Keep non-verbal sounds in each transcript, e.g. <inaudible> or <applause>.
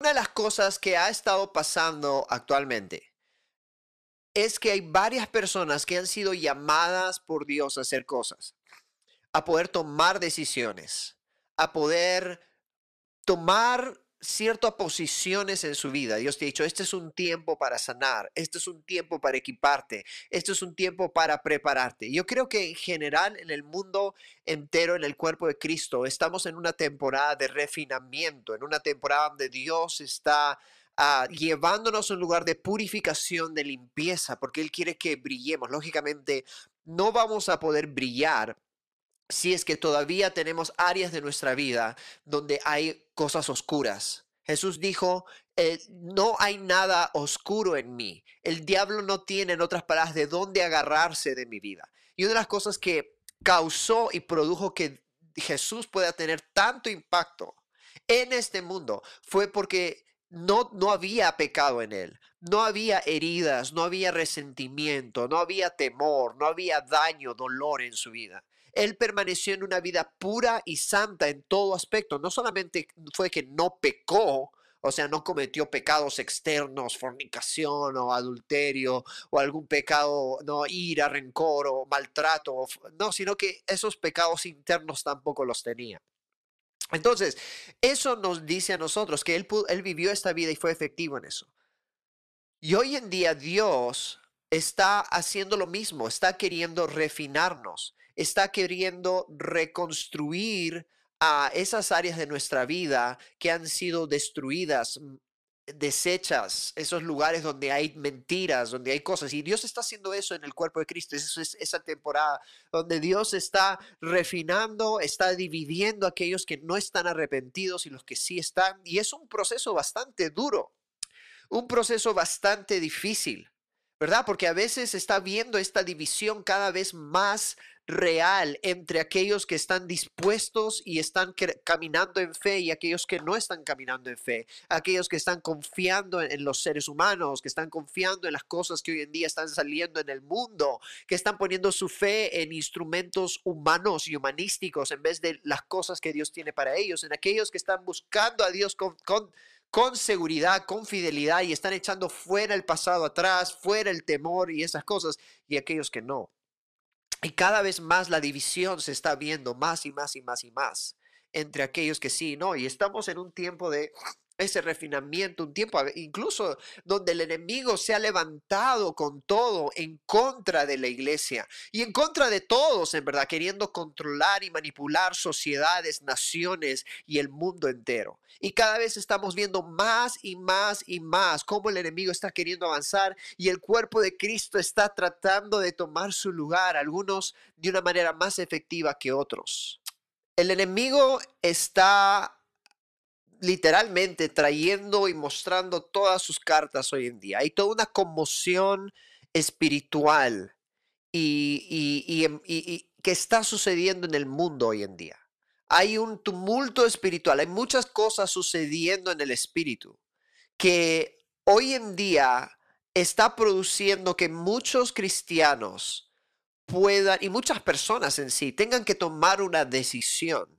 Una de las cosas que ha estado pasando actualmente es que hay varias personas que han sido llamadas por Dios a hacer cosas, a poder tomar decisiones, a poder tomar ciertas posiciones en su vida. Dios te ha dicho, este es un tiempo para sanar, este es un tiempo para equiparte, este es un tiempo para prepararte. Yo creo que en general en el mundo entero, en el cuerpo de Cristo, estamos en una temporada de refinamiento, en una temporada donde Dios está ah, llevándonos a un lugar de purificación, de limpieza, porque Él quiere que brillemos. Lógicamente, no vamos a poder brillar si es que todavía tenemos áreas de nuestra vida donde hay cosas oscuras. Jesús dijo, eh, no hay nada oscuro en mí. El diablo no tiene, en otras palabras, de dónde agarrarse de mi vida. Y una de las cosas que causó y produjo que Jesús pueda tener tanto impacto en este mundo fue porque no, no había pecado en él, no había heridas, no había resentimiento, no había temor, no había daño, dolor en su vida. Él permaneció en una vida pura y santa en todo aspecto. No solamente fue que no pecó, o sea, no cometió pecados externos, fornicación o adulterio o algún pecado, no, ira, rencor o maltrato, no, sino que esos pecados internos tampoco los tenía. Entonces, eso nos dice a nosotros que él, él vivió esta vida y fue efectivo en eso. Y hoy en día Dios está haciendo lo mismo, está queriendo refinarnos está queriendo reconstruir a esas áreas de nuestra vida que han sido destruidas, mm, desechas, esos lugares donde hay mentiras, donde hay cosas. Y Dios está haciendo eso en el cuerpo de Cristo. Es esa temporada donde Dios está refinando, está dividiendo a aquellos que no están arrepentidos y los que sí están. Y es un proceso bastante duro, un proceso bastante difícil. ¿verdad? Porque a veces está viendo esta división cada vez más real entre aquellos que están dispuestos y están caminando en fe y aquellos que no están caminando en fe, aquellos que están confiando en, los seres humanos, que están confiando en las cosas que hoy en día están saliendo en el mundo, que están poniendo su fe en instrumentos humanos y humanísticos en vez de las cosas que Dios tiene para ellos, en aquellos que están buscando a Dios con, con seguridad, con fidelidad y están echando fuera el pasado atrás, fuera el temor y esas cosas, y aquellos que no. Y cada vez más la división se está viendo más y más y más y más entre aquellos que sí, no, y estamos en un tiempo de ese refinamiento, un tiempo incluso donde el enemigo se ha levantado con todo en contra de la iglesia y en contra de todos, en verdad, queriendo controlar y manipular sociedades, naciones y el mundo entero. Y cada vez estamos viendo más y más y más cómo el enemigo está queriendo avanzar y el cuerpo de Cristo está tratando de tomar su lugar, algunos de una manera más efectiva que otros. El enemigo está literalmente trayendo y mostrando todas sus cartas hoy en día. Hay toda una conmoción espiritual y, em, que está sucediendo en el mundo hoy en día. Hay un tumulto espiritual, hay muchas cosas sucediendo en el espíritu que hoy en día está produciendo que muchos cristianos puedan, y muchas personas en sí, tengan que tomar una decisión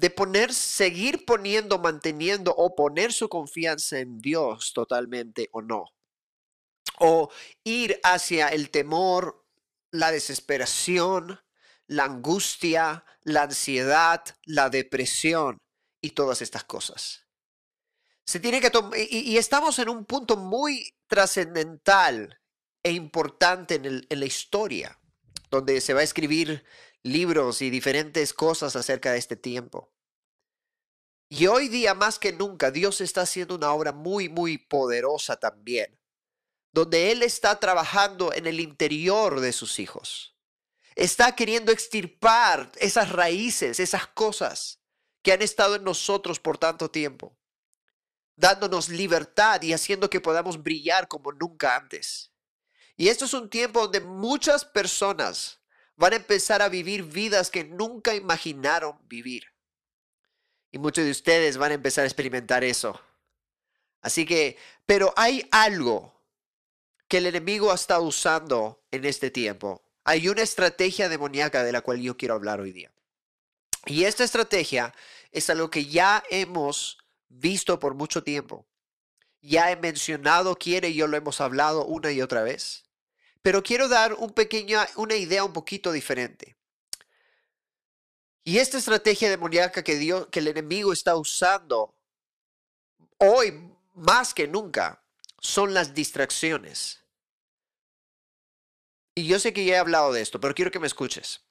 de poner, seguir poniendo, manteniendo o poner su confianza en Dios totalmente o no. O ir hacia el temor, la desesperación, la angustia, la ansiedad, la depresión y todas estas cosas. Se tiene que y, y, estamos en un punto muy trascendental e importante en, en la historia, donde se va a escribir libros y diferentes cosas acerca de este tiempo. Y hoy día más que nunca Dios está haciendo una obra muy, muy poderosa también, donde Él está trabajando en el interior de sus hijos. Está queriendo extirpar esas raíces, esas cosas que han estado en nosotros por tanto tiempo, dándonos libertad y haciendo que podamos brillar como nunca antes. Y esto es un tiempo donde muchas personas van a empezar a vivir vidas que nunca imaginaron vivir. Y muchos de ustedes van a empezar a experimentar eso. Así que, pero hay algo que el enemigo ha estado usando en este tiempo. Hay una estrategia demoníaca de la cual yo quiero hablar hoy día. Y esta estrategia es algo que ya hemos visto por mucho tiempo. Ya he mencionado quiere y yo lo hemos hablado una y otra vez. Pero quiero dar un pequeño, una idea un poquito diferente. Y esta estrategia demoníaca que, Dios, que el enemigo está usando hoy más que nunca son las distracciones. Y yo sé que ya he hablado de esto, pero quiero que me escuches.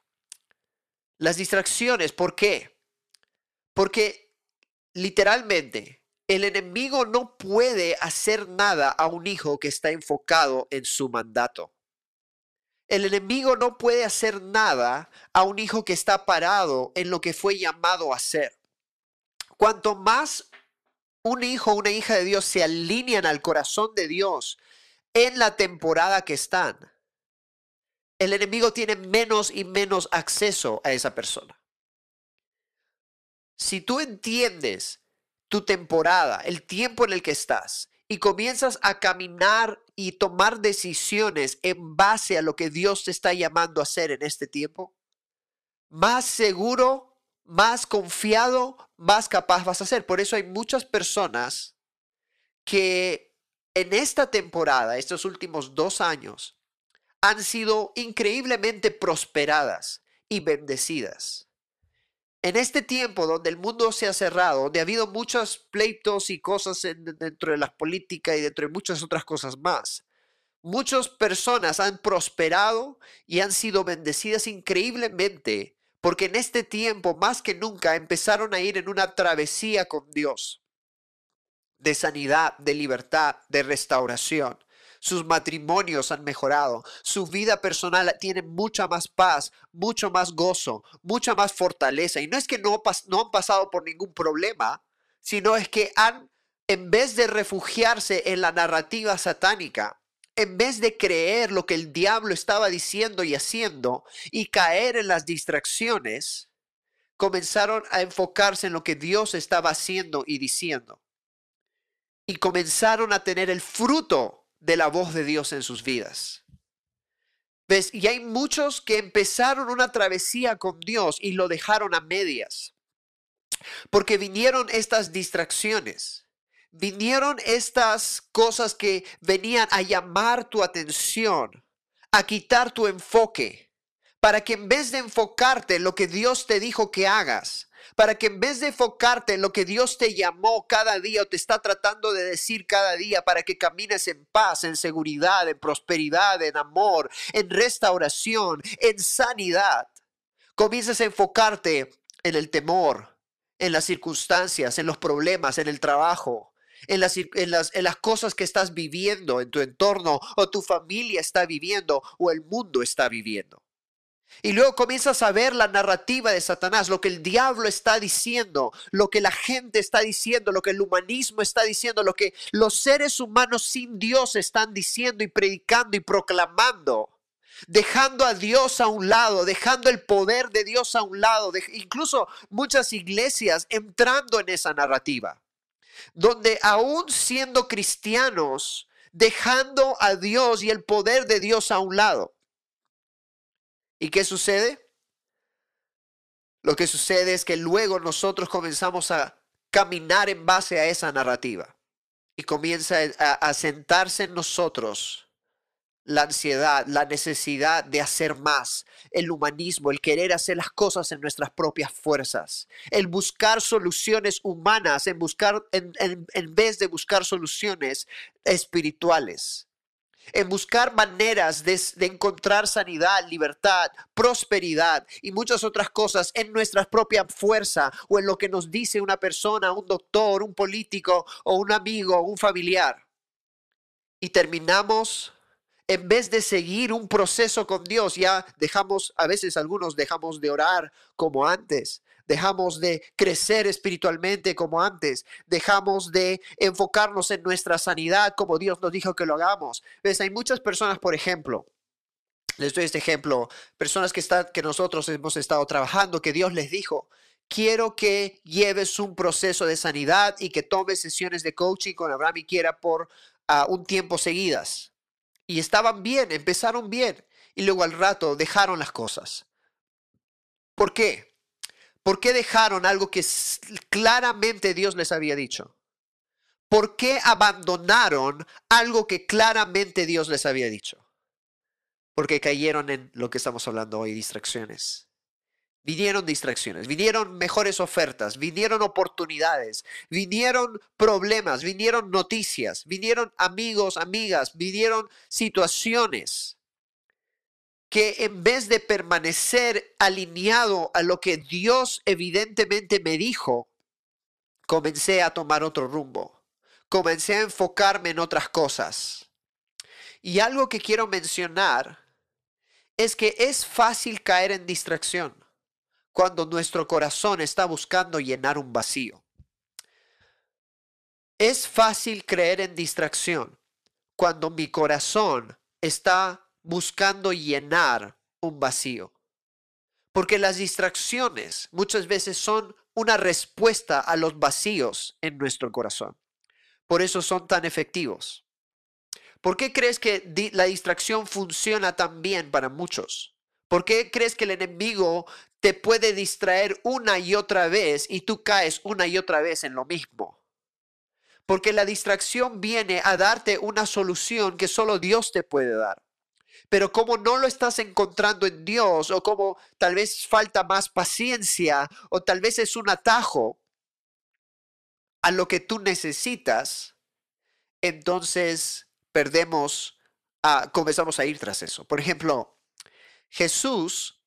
Las distracciones, ¿por qué? Porque literalmente el enemigo no puede hacer nada a un hijo que está enfocado en su mandato. El enemigo no puede hacer nada a un hijo que está parado en lo que fue llamado a hacer. Cuanto más un hijo o una hija de Dios se alinean al corazón de Dios en la temporada que están, el enemigo tiene menos y menos acceso a esa persona. Si tú entiendes tu temporada, el tiempo en el que estás, y comienzas a caminar y tomar decisiones en base a lo que Dios te está llamando a hacer en este tiempo, más seguro, más confiado, más capaz vas a ser. Por eso hay muchas personas que en esta temporada, estos últimos dos años, han sido increíblemente prosperadas y bendecidas. En este tiempo donde el mundo se ha cerrado, donde ha habido muchos pleitos y cosas dentro de la política y dentro de muchas otras cosas más, muchas personas han prosperado y han sido bendecidas increíblemente porque en este tiempo más que nunca empezaron a ir en una travesía con Dios de sanidad, de libertad, de restauración sus matrimonios han mejorado, su vida personal tiene mucha más paz, mucho más gozo, mucha más fortaleza. Y no es que no, han pasado por ningún problema, sino es que han, en vez de refugiarse en la narrativa satánica, en vez de creer lo que el diablo estaba diciendo y haciendo y caer en las distracciones, comenzaron a enfocarse en lo que Dios estaba haciendo y diciendo. Y comenzaron a tener el fruto de la voz de Dios en sus vidas. ¿Ves? Y hay muchos que empezaron una travesía con Dios y lo dejaron a medias. Porque vinieron estas distracciones. Vinieron estas cosas que venían a llamar tu atención, a quitar tu enfoque, para que en vez de enfocarte en lo que Dios te dijo que hagas, para que en vez de enfocarte en lo que Dios te llamó cada día o te está tratando de decir cada día para que camines en paz, en seguridad, en prosperidad, en amor, en restauración, en sanidad, comiences a enfocarte en el temor, en las circunstancias, en los problemas, en el trabajo, en las, en, las, en las, cosas que estás viviendo en tu entorno o tu familia está viviendo o el mundo está viviendo. Y luego comienzas a ver la narrativa de Satanás, lo que el diablo está diciendo, lo que la gente está diciendo, lo que el humanismo está diciendo, lo que los seres humanos sin Dios están diciendo y predicando y proclamando. Dejando a Dios a un lado, dejando el poder de Dios a un lado, incluso muchas iglesias entrando en esa narrativa, donde aún siendo cristianos, dejando a Dios y el poder de Dios a un lado. ¿Y qué sucede? Lo que sucede es que luego nosotros comenzamos a caminar en base a esa narrativa y comienza a, sentarse en nosotros la ansiedad, la necesidad de hacer más, el humanismo, el querer hacer las cosas en nuestras propias fuerzas, el buscar soluciones humanas en, buscar, en vez de buscar soluciones espirituales en buscar maneras de, encontrar sanidad, libertad, prosperidad y muchas otras cosas en nuestra propia fuerza o en lo que nos dice una persona, un doctor, un político o un amigo, un familiar. Y terminamos, en vez de seguir un proceso con Dios, ya dejamos, a veces algunos dejamos de orar como antes, dejamos de crecer espiritualmente como antes, dejamos de enfocarnos en nuestra sanidad como Dios nos dijo que lo hagamos. ¿Ves? Hay muchas personas, por ejemplo, les doy este ejemplo, personas que, están, que nosotros hemos estado trabajando, que Dios les dijo, quiero que lleves un proceso de sanidad y que tomes sesiones de coaching con Abraham y Quiera por ah, un tiempo seguidas. Y estaban bien, empezaron bien y luego al rato dejaron las cosas. ¿Por qué? ¿Por qué dejaron algo que claramente Dios les había dicho? ¿Por qué abandonaron algo que claramente Dios les había dicho? Porque cayeron en lo que estamos hablando hoy, distracciones. Vinieron distracciones, vinieron mejores ofertas, vinieron oportunidades, vinieron problemas, vinieron noticias, vinieron amigos, amigas, vinieron situaciones que en vez de permanecer alineado a lo que Dios evidentemente me dijo, comencé a tomar otro rumbo, comencé a enfocarme en otras cosas. Y algo que quiero mencionar es que es fácil caer en distracción cuando nuestro corazón está buscando llenar un vacío. Es fácil creer en distracción cuando mi corazón está buscando llenar un vacío. Porque las distracciones muchas veces son una respuesta a los vacíos en nuestro corazón. Por eso son tan efectivos. ¿Por qué crees que la distracción funciona tan bien para muchos? ¿Por qué crees que el enemigo te puede distraer una y otra vez y tú caes una y otra vez en lo mismo? Porque la distracción viene a darte una solución que solo Dios te puede dar. Pero como no lo estás encontrando en Dios o como tal vez falta más paciencia o tal vez es un atajo a lo que tú necesitas, entonces perdemos, a, comenzamos a ir tras eso. Por ejemplo, Jesús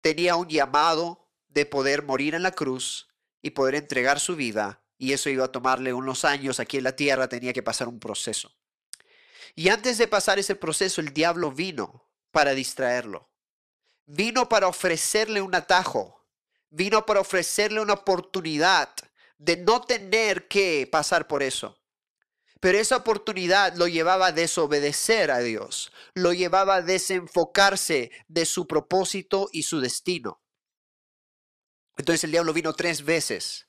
tenía un llamado de poder morir en la cruz y poder entregar su vida, y eso iba a tomarle unos años aquí en la tierra, tenía que pasar un proceso. Y antes de pasar ese proceso, el diablo vino para distraerlo. Vino para ofrecerle un atajo. Vino para ofrecerle una oportunidad de no tener que pasar por eso. Pero esa oportunidad lo llevaba a desobedecer a Dios, lo llevaba a desenfocarse de su propósito y su destino. Entonces el diablo vino tres veces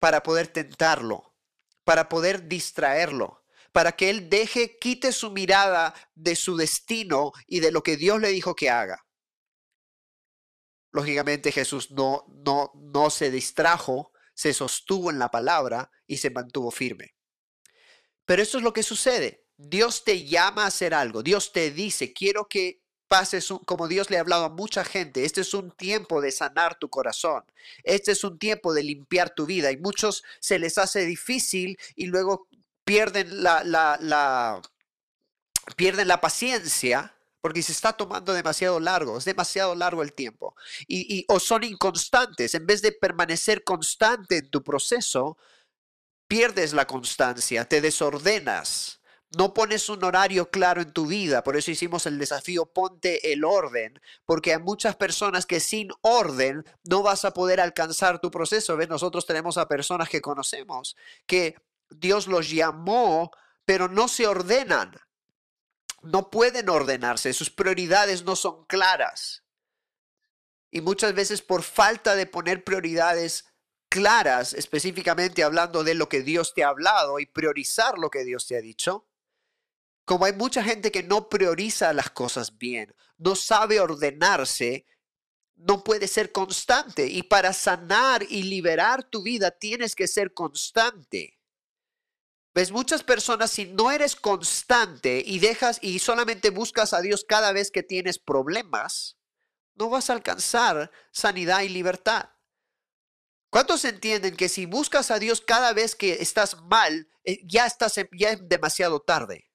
para poder tentarlo, para poder distraerlo, para que él deje, quite su mirada de su destino y de lo que Dios le dijo que haga. Lógicamente Jesús no, no, no se distrajo, se sostuvo en la palabra y se mantuvo firme. Pero eso es lo que sucede. Dios te llama a hacer algo. Dios te dice, quiero que pases como Dios le ha hablado a mucha gente. Este es un tiempo de sanar tu corazón. Este es un tiempo de limpiar tu vida. Y muchos se les hace difícil y luego pierden la, la, pierden la paciencia porque se está tomando demasiado largo, es demasiado largo el tiempo. Y, o son inconstantes, en vez de permanecer constante en tu proceso, pierdes la constancia, te desordenas, no pones un horario claro en tu vida. Por eso hicimos el desafío ponte el orden, porque hay muchas personas que sin orden no vas a poder alcanzar tu proceso. ¿Ves? Nosotros tenemos a personas que conocemos que Dios los llamó, pero no se ordenan. No pueden ordenarse, sus prioridades no son claras. Y muchas veces por falta de poner prioridades claras, específicamente hablando de lo que Dios te ha hablado y priorizar lo que Dios te ha dicho, como hay mucha gente que no prioriza las cosas bien, no sabe ordenarse, no puede ser constante. Y para sanar y liberar tu vida tienes que ser constante. Ves, muchas personas, si no eres constante y dejas y solamente buscas a Dios cada vez que tienes problemas, no vas a alcanzar sanidad y libertad. ¿Cuántos entienden que si buscas a Dios cada vez que estás mal, eh, ya, estás, ya es demasiado tarde?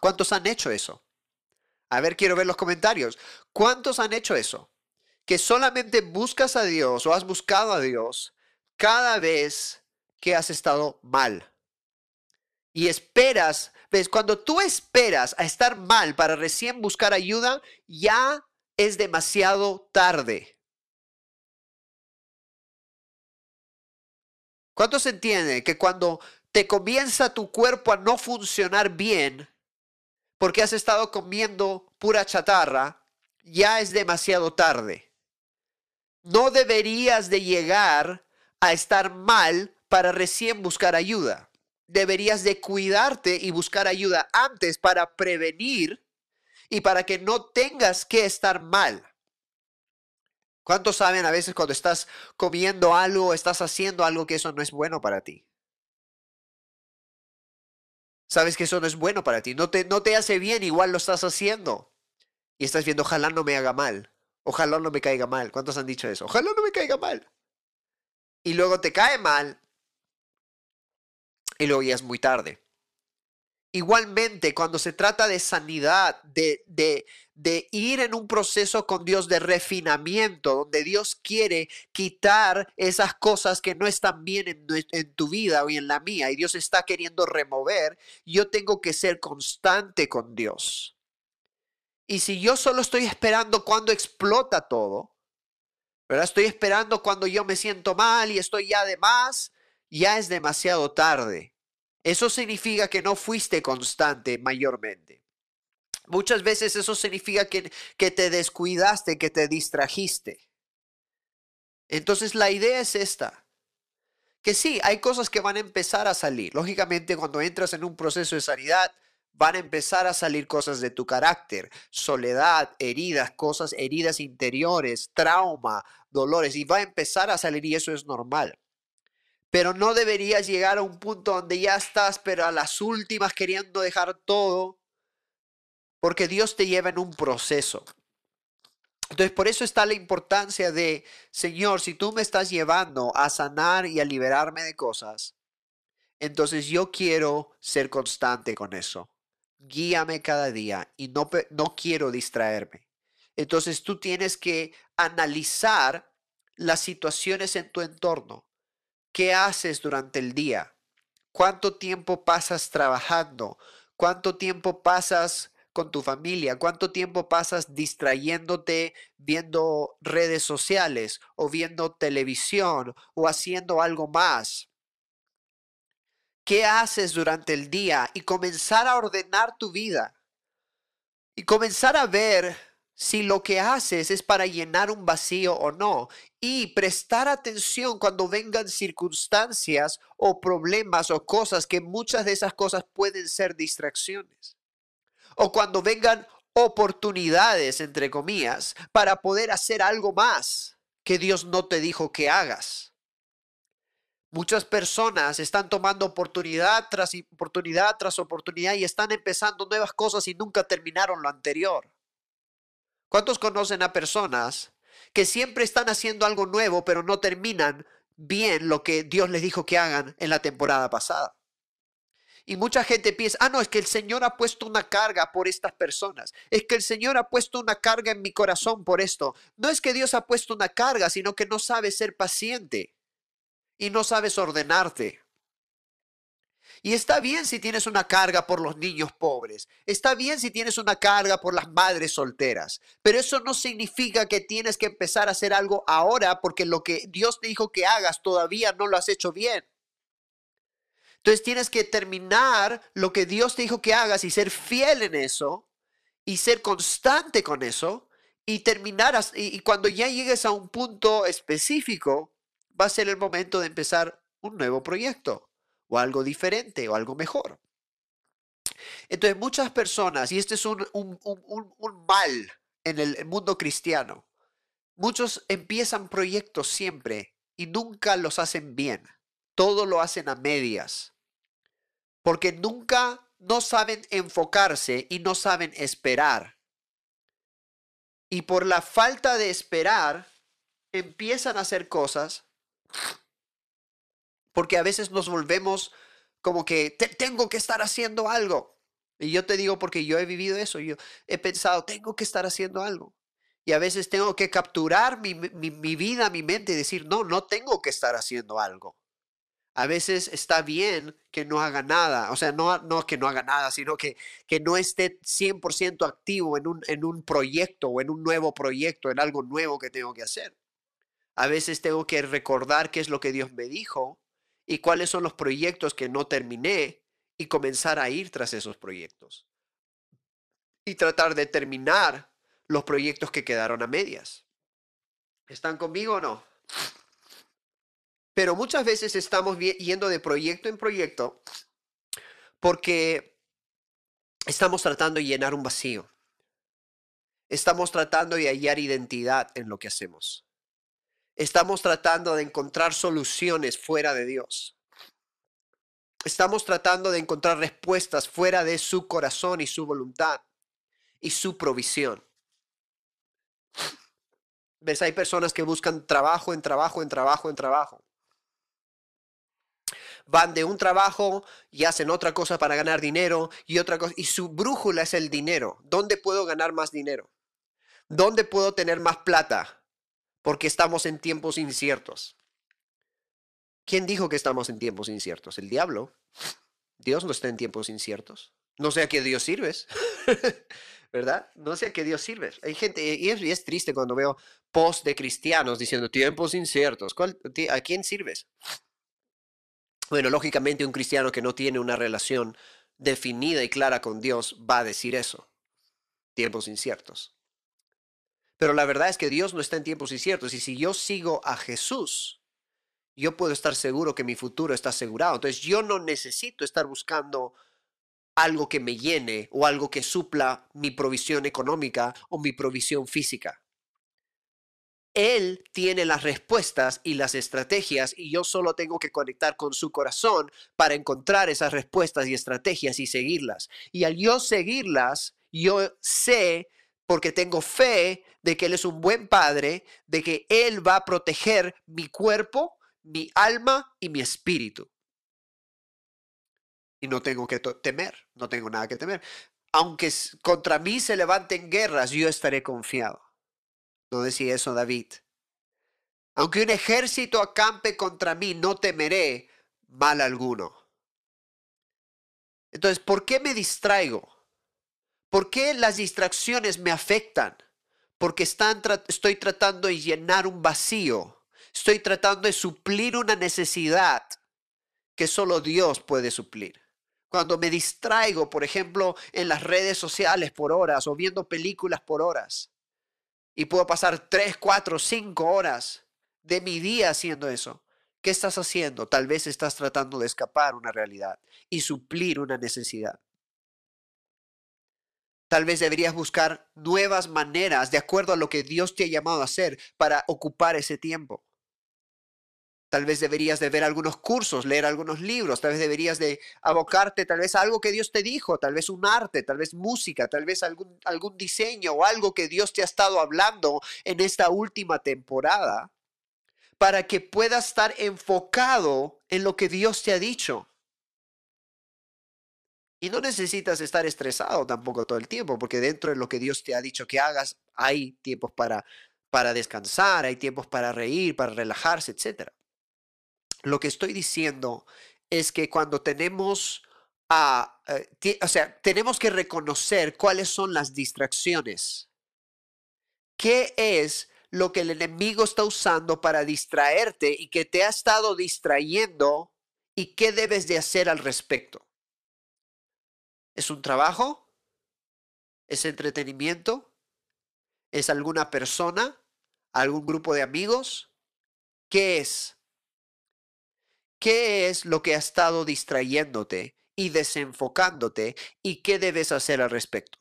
¿Cuántos han hecho eso? A ver, quiero ver los comentarios. ¿Cuántos han hecho eso? Que solamente buscas a Dios o has buscado a Dios cada vez que has estado mal. Y esperas, ves, cuando tú esperas a estar mal para recién buscar ayuda, ya es demasiado tarde. ¿Cuántos entienden que cuando te comienza tu cuerpo a no funcionar bien, porque has estado comiendo pura chatarra, ya es demasiado tarde? No deberías de llegar a estar mal para recién buscar ayuda. Deberías de cuidarte y buscar ayuda antes para prevenir y para que no tengas que estar mal. ¿Cuántos saben a veces cuando estás comiendo algo, estás haciendo algo que eso no es bueno para ti? Sabes que eso no es bueno para ti, no te, no te hace bien, igual lo estás haciendo. Y estás viendo, ojalá no me haga mal, ojalá no me caiga mal. ¿Cuántos han dicho eso? Ojalá no me caiga mal. Y luego te cae mal y luego ya es muy tarde. Igualmente, cuando se trata de sanidad, de, de, ir en un proceso con Dios de refinamiento, donde Dios quiere quitar esas cosas que no están bien en, en, tu vida o en la mía, y Dios está queriendo remover, yo tengo que ser constante con Dios. Y si yo solo estoy esperando cuando explota todo, ¿verdad? Estoy esperando cuando yo me siento mal y estoy ya de más, ya es demasiado tarde. Eso significa que no fuiste constante mayormente. Muchas veces eso significa que, que te descuidaste, que te distrajiste. Entonces la idea es esta, que sí, hay cosas que van a empezar a salir. Lógicamente, cuando entras en un proceso de sanidad, van a empezar a salir cosas de tu carácter, soledad, heridas, cosas, heridas interiores, trauma, dolores, y va a empezar a salir y eso es normal pero no deberías llegar a un punto donde ya estás, pero a las últimas queriendo dejar todo, porque Dios te lleva en un proceso. Entonces, por eso está la importancia de, Señor, si tú me estás llevando a sanar y a liberarme de cosas, entonces yo quiero ser constante con eso. Guíame cada día y no, no quiero distraerme. Entonces tú tienes que analizar las situaciones en tu entorno ¿Qué haces durante el día? ¿Cuánto tiempo pasas trabajando? ¿Cuánto tiempo pasas con tu familia? ¿Cuánto tiempo pasas distrayéndote viendo redes sociales o viendo televisión o haciendo algo más? ¿Qué haces durante el día? Y comenzar a ordenar tu vida. Y comenzar a ver si lo que haces es para llenar un vacío o no. Y prestar atención cuando vengan circunstancias o problemas o cosas que muchas de esas cosas pueden ser distracciones. O cuando vengan oportunidades, entre comillas, para poder hacer algo más que Dios no te dijo que hagas. Muchas personas están tomando oportunidad tras oportunidad tras oportunidad y están empezando nuevas cosas y nunca terminaron lo anterior. ¿Cuántos conocen a personas que siempre están haciendo algo nuevo, pero no terminan bien lo que Dios les dijo que hagan en la temporada pasada? Y mucha gente piensa, ah, no, es que el Señor ha puesto una carga por estas personas. Es que el Señor ha puesto una carga en mi corazón por esto. No es que Dios ha puesto una carga, sino que no sabes ser paciente y no sabes ordenarte. Y está bien si tienes una carga por los niños pobres, está bien si tienes una carga por las madres solteras, pero eso no significa que tienes que empezar a hacer algo ahora porque lo que Dios te dijo que hagas todavía no lo has hecho bien. Entonces tienes que terminar lo que Dios te dijo que hagas y ser fiel en eso y ser constante con eso y terminar y cuando ya llegues a un punto específico va a ser el momento de empezar un nuevo proyecto o algo diferente o algo mejor. Entonces muchas personas, y este es un, un, mal en el mundo cristiano, muchos empiezan proyectos siempre y nunca los hacen bien. Todo lo hacen a medias. Porque nunca no saben enfocarse y no saben esperar. Y por la falta de esperar, empiezan a hacer cosas porque a veces nos volvemos como que tengo que estar haciendo algo. Y yo te digo porque yo he vivido eso, yo he pensado, tengo que estar haciendo algo. Y a veces tengo que capturar mi, mi, vida, mi mente y decir, no, no tengo que estar haciendo algo. A veces está bien que no haga nada, o sea, no, no que no haga nada, sino que, que no esté 100% activo en un, en un proyecto o en un nuevo proyecto, en algo nuevo que tengo que hacer. A veces tengo que recordar qué es lo que Dios me dijo y cuáles son los proyectos que no terminé y comenzar a ir tras esos proyectos. Y tratar de terminar los proyectos que quedaron a medias. ¿Están conmigo o no? Pero muchas veces estamos yendo de proyecto en proyecto porque estamos tratando de llenar un vacío. Estamos tratando de hallar identidad en lo que hacemos. Estamos tratando de encontrar soluciones fuera de Dios. Estamos tratando de encontrar respuestas fuera de su corazón y su voluntad y su provisión. ¿Ves? Hay personas que buscan trabajo en trabajo, en trabajo, en trabajo. Van de un trabajo y hacen otra cosa para ganar dinero y otra cosa. Y su brújula es el dinero. ¿Dónde puedo ganar más dinero? ¿Dónde puedo tener más plata? Porque estamos en tiempos inciertos. ¿Quién dijo que estamos en tiempos inciertos? El diablo. Dios no está en tiempos inciertos. No sé a qué Dios sirves. <laughs> ¿verdad? No sé a qué Dios sirve. Hay gente, y es, triste cuando veo posts de cristianos diciendo tiempos inciertos. ¿A quién sirves? Bueno, lógicamente un cristiano que no tiene una relación definida y clara con Dios va a decir eso. Tiempos inciertos. Pero la verdad es que Dios no está en tiempos inciertos. Y si yo sigo a Jesús, yo puedo estar seguro que mi futuro está asegurado. Entonces yo no necesito estar buscando algo que me llene o algo que supla mi provisión económica o mi provisión física. Él tiene las respuestas y las estrategias y yo solo tengo que conectar con su corazón para encontrar esas respuestas y estrategias y seguirlas. Y al yo seguirlas, yo sé, porque tengo fe de que Él es un buen padre, de que Él va a proteger mi cuerpo, mi alma y mi espíritu y no tengo que temer, no tengo nada que temer. Aunque contra mí se levanten guerras, yo estaré confiado. No decía eso David. Aunque un ejército acampe contra mí, no temeré mal alguno. Entonces, ¿por qué me distraigo? ¿Por qué las distracciones me afectan? Porque estoy tratando de llenar un vacío. Estoy tratando de suplir una necesidad que solo Dios puede suplir. Cuando me distraigo, por ejemplo, en las redes sociales por horas o viendo películas por horas. Y puedo pasar tres, cuatro, cinco horas de mi día haciendo eso. ¿Qué estás haciendo? Tal vez estás tratando de escapar una realidad y suplir una necesidad. Tal vez deberías buscar nuevas maneras de acuerdo a lo que Dios te ha llamado a hacer para ocupar ese tiempo. Tal vez deberías de ver algunos cursos, leer algunos libros, tal vez deberías de abocarte tal vez a algo que Dios te dijo, tal vez un arte, tal vez música, tal vez algún, algún diseño o algo que Dios te ha estado hablando en esta última temporada para que puedas estar enfocado en lo que Dios te ha dicho. Y no necesitas estar estresado tampoco todo el tiempo, porque dentro de lo que Dios te ha dicho que hagas, hay tiempos para, para descansar, hay tiempos para reír, para relajarse, etcétera. Lo que estoy diciendo es que cuando tenemos a, eh, o sea, tenemos que reconocer cuáles son las distracciones. ¿Qué es lo que el enemigo está usando para distraerte y que te ha estado distrayendo y qué debes de hacer al respecto? ¿Es un trabajo? ¿Es entretenimiento? ¿Es alguna persona? ¿Algún grupo de amigos? ¿Qué es? ¿Qué es lo que ha estado distrayéndote y desenfocándote y qué debes hacer al respecto?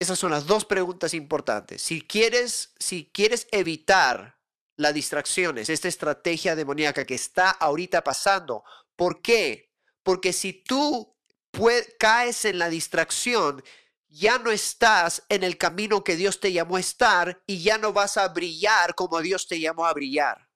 Esas son las dos preguntas importantes. Si quieres, si quieres evitar las distracciones, esta estrategia demoníaca que está ahorita pasando, ¿por qué? Porque si tú caes en la distracción, ya no estás en el camino que Dios te llamó a estar y ya no vas a brillar como Dios te llamó a brillar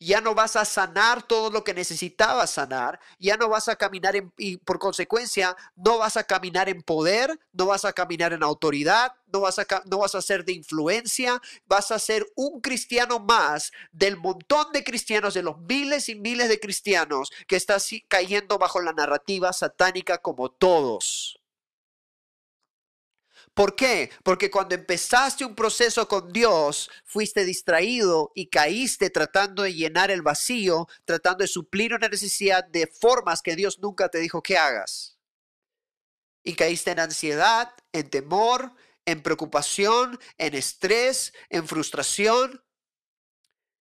ya no vas a sanar todo lo que necesitabas sanar, ya no vas a caminar en, y por consecuencia no vas a caminar en poder, no vas a caminar en autoridad, no vas a, no vas a ser de influencia, vas a ser un cristiano más del montón de cristianos, de los miles y miles de cristianos que están cayendo bajo la narrativa satánica como todos. ¿Por qué? Porque cuando empezaste un proceso con Dios, fuiste distraído y caíste tratando de llenar el vacío, tratando de suplir una necesidad de formas que Dios nunca te dijo que hagas. Y caíste en ansiedad, en temor, en preocupación, en estrés, en frustración.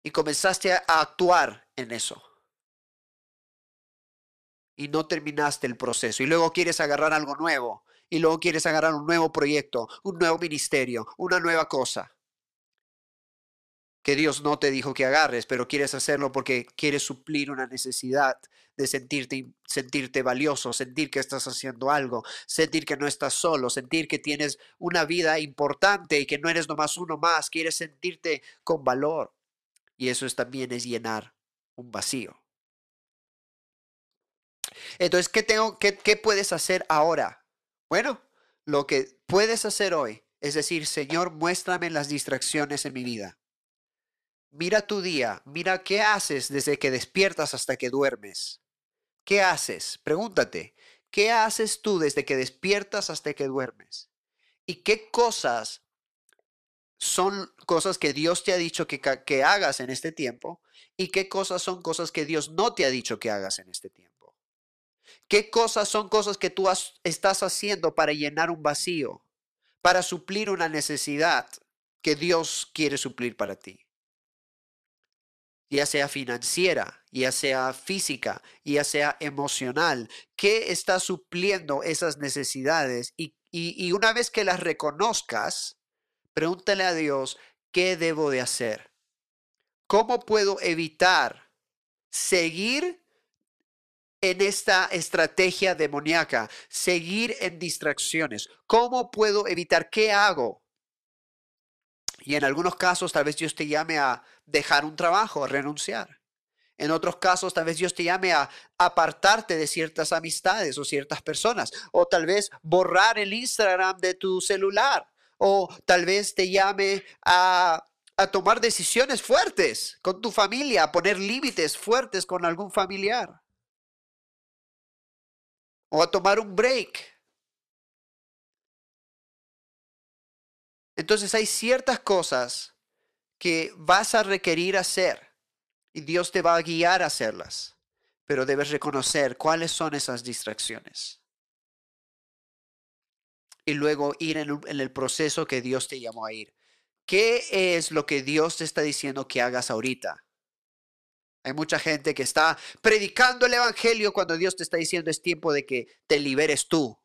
Y comenzaste a actuar en eso. Y no terminaste el proceso. Y luego quieres agarrar algo nuevo y luego quieres agarrar un nuevo proyecto, un nuevo ministerio, una nueva cosa. que Dios no te dijo que agarres, pero quieres hacerlo porque quieres suplir una necesidad de sentirte, sentirte valioso, sentir que estás haciendo algo, sentir que no estás solo, sentir que tienes una vida importante y que no eres nomás uno más, quieres sentirte con valor. Y eso es, también es llenar un vacío. Entonces, ¿qué, tengo, qué, ¿qué puedes hacer ahora? Bueno, lo que puedes hacer hoy es decir, Señor, muéstrame las distracciones en mi vida. Mira tu día, mira qué haces desde que despiertas hasta que duermes. ¿Qué haces? Pregúntate, ¿qué haces tú desde que despiertas hasta que duermes? ¿Y qué cosas son cosas que Dios te ha dicho que, que hagas en este tiempo? ¿Y qué cosas son cosas que Dios no te ha dicho que hagas en este tiempo? ¿Qué cosas son cosas que tú estás haciendo para llenar un vacío? para suplir una necesidad que Dios quiere suplir para ti. Ya sea financiera, ya sea física, ya sea emocional. ¿Qué está supliendo esas necesidades? Y, y una vez que las reconozcas, pregúntale a Dios, ¿qué debo de hacer? ¿Cómo puedo evitar seguir en esta estrategia demoníaca, seguir en distracciones. ¿Cómo puedo evitar? ¿Qué hago? Y en algunos casos tal vez Dios te llame a dejar un trabajo, a renunciar. En otros casos tal vez Dios te llame a apartarte de ciertas amistades o ciertas personas. O tal vez borrar el Instagram de tu celular. O tal vez te llame a, a tomar decisiones fuertes con tu familia, a poner límites fuertes con algún familiar o a tomar un break. Entonces hay ciertas cosas que vas a requerir hacer y Dios te va a guiar a hacerlas, pero debes reconocer cuáles son esas distracciones. Y luego ir en, el proceso que Dios te llamó a ir. ¿Qué es lo que Dios te está diciendo que hagas ahorita? Hay mucha gente que está predicando el Evangelio cuando Dios te está diciendo es tiempo de que te liberes tú.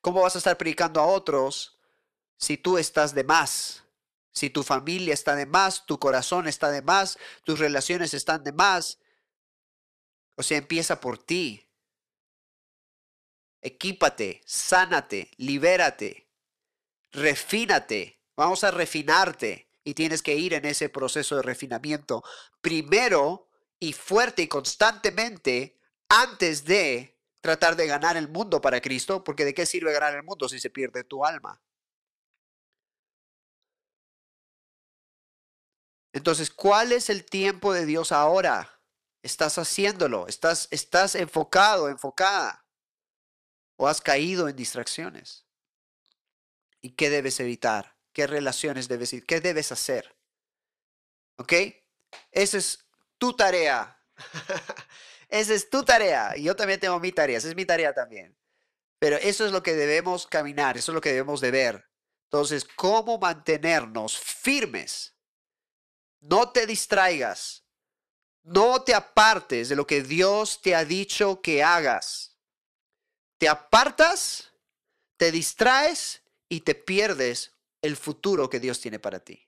¿Cómo vas a estar predicando a otros si tú estás de más? Si tu familia está de más, tu corazón está de más, tus relaciones están de más. O sea, empieza por ti. Equípate, sánate, libérate, refínate. Vamos a refinarte y tienes que ir en ese proceso de refinamiento primero y fuerte y constantemente antes de tratar de ganar el mundo para Cristo, porque ¿de qué sirve ganar el mundo si se pierde tu alma? Entonces, ¿cuál es el tiempo de Dios ahora? ¿Estás haciéndolo? ¿Estás, estás enfocado, enfocada? ¿O has caído en distracciones? ¿Y qué debes evitar? Qué relaciones debes ir, qué debes hacer. ¿Ok? Esa es tu tarea. <laughs> Esa es tu tarea. Yo también tengo mi tarea. Esa es mi tarea también. Pero eso es lo que debemos caminar. Eso es lo que debemos de ver. Entonces, ¿cómo mantenernos firmes? No te distraigas. No te apartes de lo que Dios te ha dicho que hagas. Te apartas, te distraes y te pierdes el futuro que Dios tiene para ti.